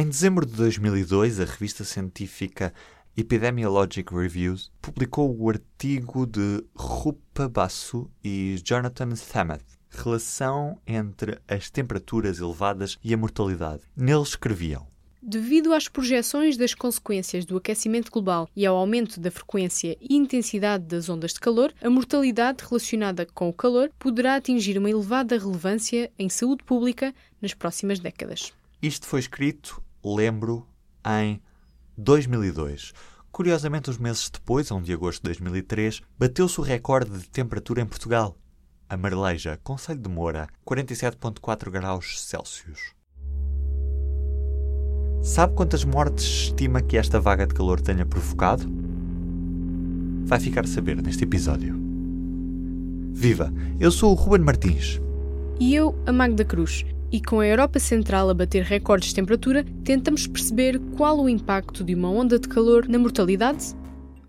Em dezembro de 2002, a revista científica Epidemiologic Reviews publicou o artigo de Rupa Basu e Jonathan Thameth, Relação entre as temperaturas elevadas e a mortalidade. Neles escreviam Devido às projeções das consequências do aquecimento global e ao aumento da frequência e intensidade das ondas de calor, a mortalidade relacionada com o calor poderá atingir uma elevada relevância em saúde pública nas próximas décadas. Isto foi escrito, lembro, em 2002. Curiosamente, uns meses depois, a 1 de agosto de 2003, bateu-se o recorde de temperatura em Portugal. A Marleja, Conselho de Moura, 47,4 graus Celsius. Sabe quantas mortes estima que esta vaga de calor tenha provocado? Vai ficar a saber neste episódio. Viva! Eu sou o Ruben Martins. E eu, a Magda Cruz. E com a Europa Central a bater recordes de temperatura, tentamos perceber qual o impacto de uma onda de calor na mortalidade?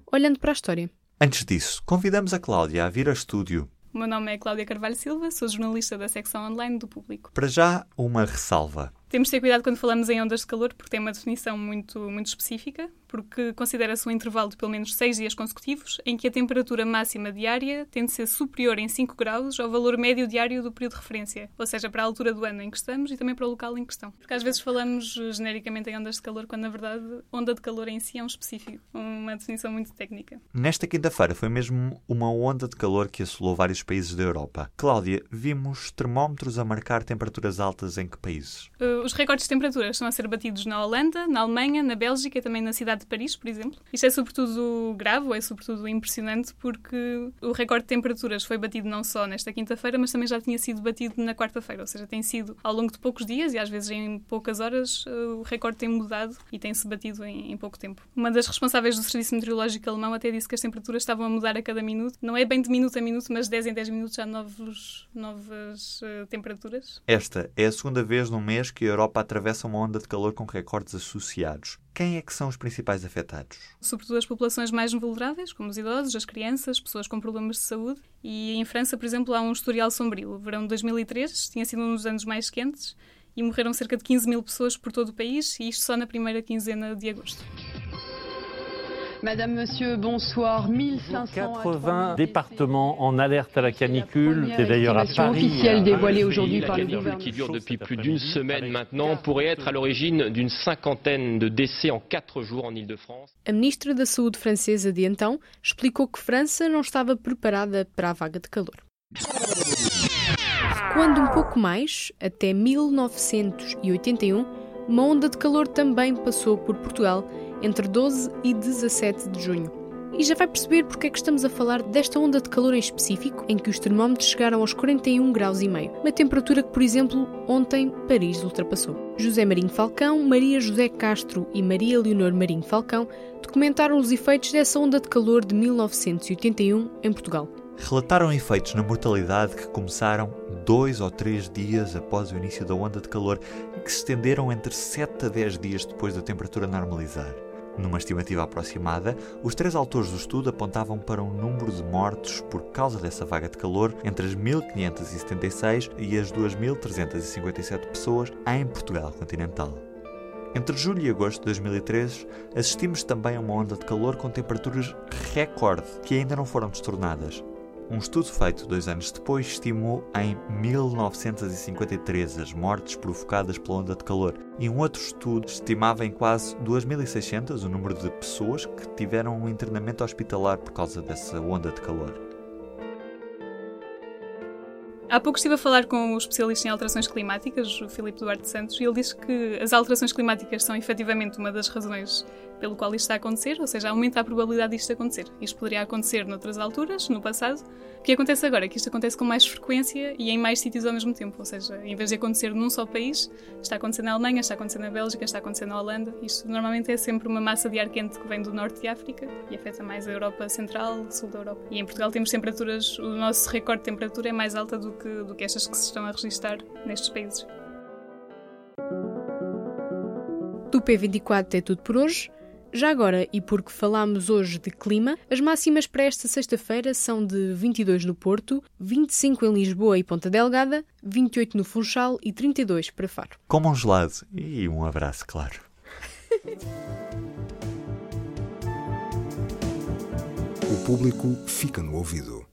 Olhando para a história. Antes disso, convidamos a Cláudia a vir ao estúdio. O meu nome é Cláudia Carvalho Silva, sou jornalista da secção online do Público. Para já, uma ressalva. Temos de ter cuidado quando falamos em ondas de calor, porque tem uma definição muito, muito específica, porque considera-se um intervalo de pelo menos seis dias consecutivos em que a temperatura máxima diária tem de ser superior em 5 graus ao valor médio diário do período de referência, ou seja, para a altura do ano em que estamos e também para o local em questão. Porque às vezes falamos genericamente em ondas de calor, quando na verdade onda de calor em si é um específico, uma definição muito técnica. Nesta quinta-feira foi mesmo uma onda de calor que assolou vários países da Europa. Cláudia, vimos termómetros a marcar temperaturas altas em que países? Uh, os recordes de temperaturas estão a ser batidos na Holanda, na Alemanha, na Bélgica e também na cidade de Paris, por exemplo. Isto é sobretudo grave, é sobretudo impressionante, porque o recorde de temperaturas foi batido não só nesta quinta-feira, mas também já tinha sido batido na quarta-feira, ou seja, tem sido ao longo de poucos dias e às vezes em poucas horas eh, o recorde tem mudado e tem-se batido em, em pouco tempo. Uma das responsáveis do Serviço Meteorológico Alemão até disse que as temperaturas estavam a mudar a cada minuto. Não é bem de minuto a minuto, mas 10 em 10 minutos há novos, novas uh, temperaturas. Esta é a segunda vez num mês que Europa atravessa uma onda de calor com recordes associados. Quem é que são os principais afetados? Sobretudo as populações mais vulneráveis, como os idosos, as crianças, pessoas com problemas de saúde. E em França, por exemplo, há um historial sombrio. O verão de 2003 tinha sido um dos anos mais quentes e morreram cerca de 15 mil pessoas por todo o país, e isto só na primeira quinzena de agosto. Madame, Monsieur, bonsoir. 1500 80 départements en alerte à la canicule. C'est d'ailleurs à Paris. officielle dévoilée aujourd'hui La par le gouvernement. qui dure depuis plus d'une semaine maintenant pourrait être à l'origine d'une cinquantaine de décès en quatre jours en Ile-de-France. A ministra da Saúde francesa de então explicou que França não estava preparada para a vaga de calor. Recuando um pouco mais, até 1981, uma onda de calor também passou por Portugal entre 12 e 17 de junho. E já vai perceber porque é que estamos a falar desta onda de calor em específico, em que os termómetros chegaram aos 41 graus e meio, uma temperatura que, por exemplo, ontem Paris ultrapassou. José Marinho Falcão, Maria José Castro e Maria Leonor Marinho Falcão documentaram os efeitos dessa onda de calor de 1981 em Portugal. Relataram efeitos na mortalidade que começaram dois ou três dias após o início da onda de calor e que se estenderam entre 7 a 10 dias depois da temperatura normalizar. Numa estimativa aproximada, os três autores do estudo apontavam para um número de mortos por causa dessa vaga de calor entre as 1576 e as 2357 pessoas em Portugal continental. Entre julho e agosto de 2003, assistimos também a uma onda de calor com temperaturas recorde que ainda não foram destornadas. Um estudo feito dois anos depois estimou em 1953 as mortes provocadas pela onda de calor, e um outro estudo estimava em quase 2.600 o número de pessoas que tiveram um internamento hospitalar por causa dessa onda de calor. Há pouco estive a falar com o especialista em alterações climáticas, o Filipe Duarte Santos, e ele disse que as alterações climáticas são efetivamente uma das razões pelo qual isto está a acontecer, ou seja, aumenta a probabilidade disto acontecer. Isto poderia acontecer noutras alturas, no passado. O que acontece agora é que isto acontece com mais frequência e em mais sítios ao mesmo tempo, ou seja, em vez de acontecer num só país, está a acontecer na Alemanha, está a acontecer na Bélgica, está a acontecer na Holanda. Isto normalmente é sempre uma massa de ar quente que vem do norte de África e afeta mais a Europa Central, sul da Europa. E em Portugal temos temperaturas, o nosso recorde de temperatura é mais alta do que, do que estas que se estão a registrar nestes países. Do P24 é tudo por hoje. Já agora, e porque falámos hoje de clima, as máximas para esta sexta-feira são de 22 no Porto, 25 em Lisboa e Ponta Delgada, 28 no Funchal e 32 para Faro. Como um gelado e um abraço, claro. O público fica no ouvido.